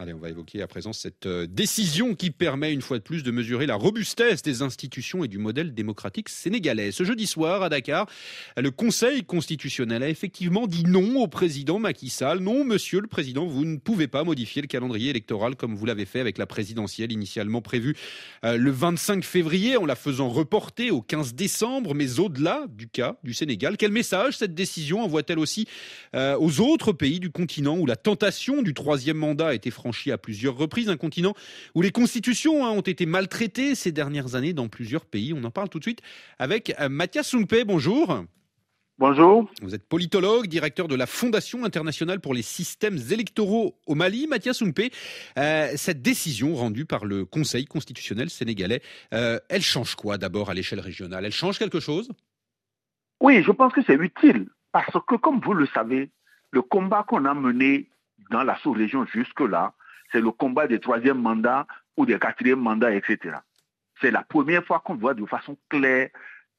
Allez, on va évoquer à présent cette euh, décision qui permet une fois de plus de mesurer la robustesse des institutions et du modèle démocratique sénégalais. Ce jeudi soir à Dakar, le Conseil constitutionnel a effectivement dit non au président Macky Sall. Non, monsieur le président, vous ne pouvez pas modifier le calendrier électoral comme vous l'avez fait avec la présidentielle initialement prévue euh, le 25 février en la faisant reporter au 15 décembre. Mais au-delà du cas du Sénégal, quel message cette décision envoie-t-elle aussi euh, aux autres pays du continent où la tentation du troisième mandat a été franchi à plusieurs reprises, un continent où les constitutions hein, ont été maltraitées ces dernières années dans plusieurs pays. On en parle tout de suite avec euh, Mathias Sungpe. Bonjour. Bonjour. Vous êtes politologue, directeur de la Fondation internationale pour les systèmes électoraux au Mali. Mathias Sungpe, euh, cette décision rendue par le Conseil constitutionnel sénégalais, euh, elle change quoi d'abord à l'échelle régionale? Elle change quelque chose? Oui, je pense que c'est utile parce que, comme vous le savez, le combat qu'on a mené dans la sous-région jusque-là, c'est le combat des troisièmes mandats ou des quatrièmes mandats, etc. C'est la première fois qu'on voit de façon claire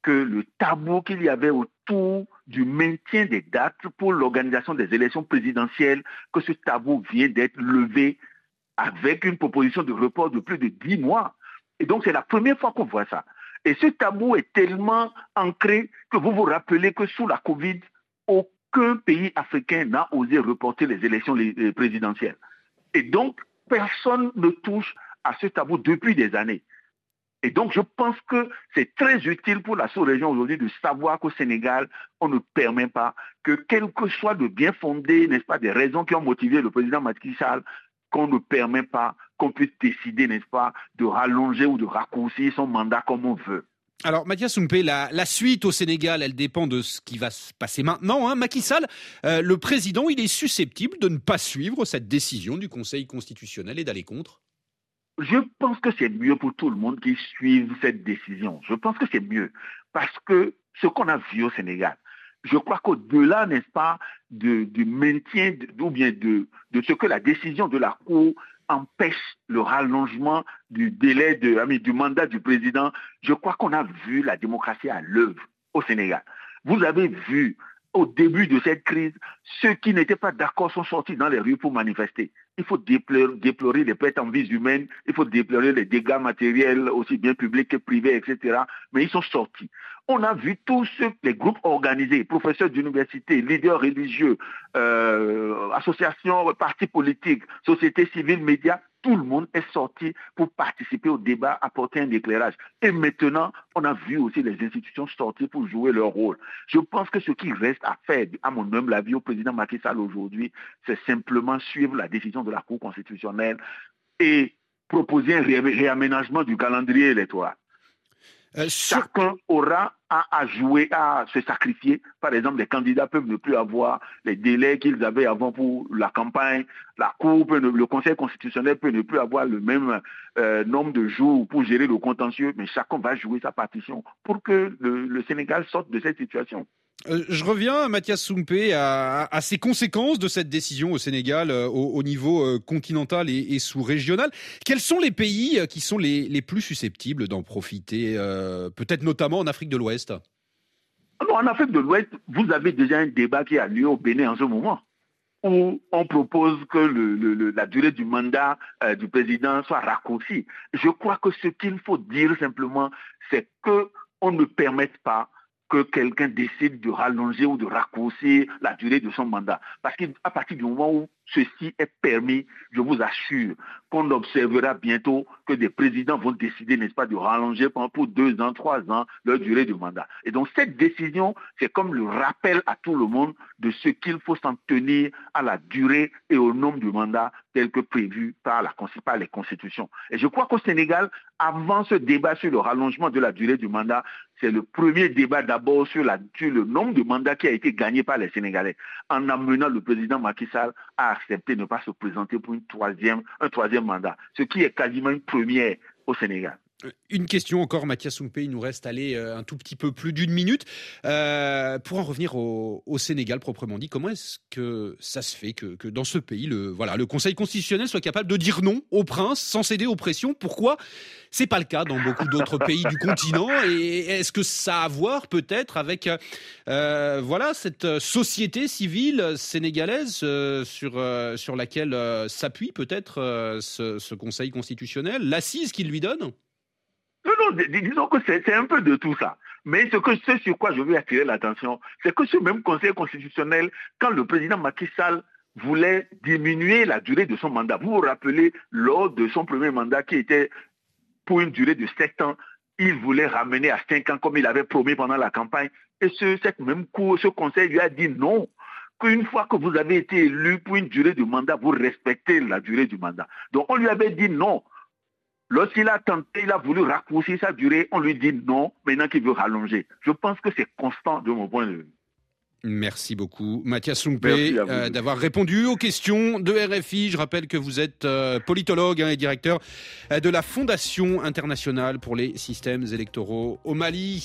que le tabou qu'il y avait autour du maintien des dates pour l'organisation des élections présidentielles, que ce tabou vient d'être levé avec une proposition de report de plus de dix mois. Et donc c'est la première fois qu'on voit ça. Et ce tabou est tellement ancré que vous vous rappelez que sous la Covid, aucun pays africain n'a osé reporter les élections présidentielles. Et donc, personne ne touche à ce tabou depuis des années. Et donc, je pense que c'est très utile pour la sous-région aujourd'hui de savoir qu'au Sénégal, on ne permet pas que, quel que soit le bien fondé, n'est-ce pas, des raisons qui ont motivé le président Macky Sall, qu'on ne permet pas qu'on puisse décider, n'est-ce pas, de rallonger ou de raccourcir son mandat comme on veut. Alors, Mathias Soumpe, la, suite au Sénégal, elle dépend de ce qui va se passer maintenant. Hein. Macky Sall, euh, le président, il est susceptible de ne pas suivre cette décision du Conseil constitutionnel et d'aller contre? Je pense que c'est mieux pour tout le monde qui suive cette décision. Je pense que c'est mieux parce que ce qu'on a vu au Sénégal, je crois qu'au-delà, n'est-ce pas, du maintien ou bien de, de ce que la décision de la Cour empêche le rallongement du délai de, du mandat du président, je crois qu'on a vu la démocratie à l'œuvre au Sénégal. Vous avez vu au début de cette crise, ceux qui n'étaient pas d'accord sont sortis dans les rues pour manifester. Il faut déplorer, les pertes en vies humaines, il faut déplorer les dégâts matériels, aussi bien publics que privés, etc. Mais ils sont sortis. On a vu tous les groupes organisés, professeurs d'université, leaders religieux, euh, associations, partis politiques, sociétés civiles, médias, tout le monde est sorti pour participer au débat, apporter un éclairage. Et maintenant, on a vu aussi les institutions sortir pour jouer leur rôle. Je pense que ce qui reste à faire, à mon humble avis, au président Macky Sall aujourd'hui, c'est simplement suivre la décision de la Cour constitutionnelle et proposer un réaménagement du calendrier électoral. Euh, Chacun aura à, jouer, à se sacrifier. Par exemple, les candidats peuvent ne plus avoir les délais qu'ils avaient avant pour la campagne. La Cour, le Conseil constitutionnel peut ne plus avoir le même euh, nombre de jours pour gérer le contentieux, mais chacun va jouer sa partition pour que le Sénégal sorte de cette situation. Euh, je reviens, Mathias Soumpe, à, ces conséquences de cette décision au Sénégal euh, au, niveau euh, continental et, sous-régional. Quels sont les pays qui sont les, plus susceptibles d'en profiter, peut-être notamment en Afrique de l'Ouest? En Afrique de l'Ouest, vous avez déjà un débat qui a lieu au Bénin en ce moment, où on propose que la durée du mandat du président soit raccourcie. Je crois que ce qu'il faut dire simplement, c'est qu'on ne permette pas que quelqu'un décide de rallonger ou de raccourcir la durée de son mandat. Parce qu'à partir du moment où ceci est permis, je vous assure qu'on observera bientôt que des présidents vont décider, n'est-ce pas, de rallonger pour deux ans, trois ans leur durée de mandat. Et donc cette décision, c'est comme le rappel à tout le monde de ce qu'il faut s'en tenir à la durée et au nombre de mandats tel que prévu par, la, par les constitutions. Et je crois qu'au Sénégal, avant ce débat sur le rallongement de la durée du mandat, c'est le premier débat d'abord sur, le nombre de mandats qui a été gagné par les Sénégalais, en amenant le président Macky Sall à accepter de ne pas se présenter pour un troisième mandat, ce qui est quasiment une première au Sénégal. Une question encore, Mathias Soumpe, il nous reste aller euh, un tout petit peu plus d'une minute. Euh, pour en revenir au, Sénégal proprement dit, comment est-ce que ça se fait que, dans ce pays, le, Conseil constitutionnel soit capable de dire non au prince sans céder aux pressions? Pourquoi? C'est pas le cas dans beaucoup d'autres pays du continent. Et est-ce que ça a à voir peut-être avec euh, voilà cette société civile sénégalaise sur, laquelle s'appuie peut-être ce Conseil constitutionnel, l'assise qu'il lui donne? Disons que c'est un peu de tout ça. Mais ce, que, ce sur quoi je veux attirer l'attention, c'est que ce même Conseil constitutionnel, quand le président Macky voulait diminuer la durée de son mandat, vous vous rappelez, lors de son premier mandat qui était pour une durée de 7 ans, il voulait ramener à 5 ans comme il avait promis pendant la campagne. Et ce, cette même cour, ce conseil lui a dit non, qu'une fois que vous avez été élu pour une durée de mandat, vous respectez la durée du mandat. Donc on lui avait dit non. Lorsqu'il a tenté, il a voulu raccourcir sa durée, on lui dit non, maintenant qu'il veut rallonger. Je pense que c'est constant de mon point de vue. Merci beaucoup, Mathias Sumpe, euh, d'avoir répondu aux questions de RFI. Je rappelle que vous êtes euh, politologue hein, et directeur euh, de la Fondation internationale pour les systèmes électoraux au Mali.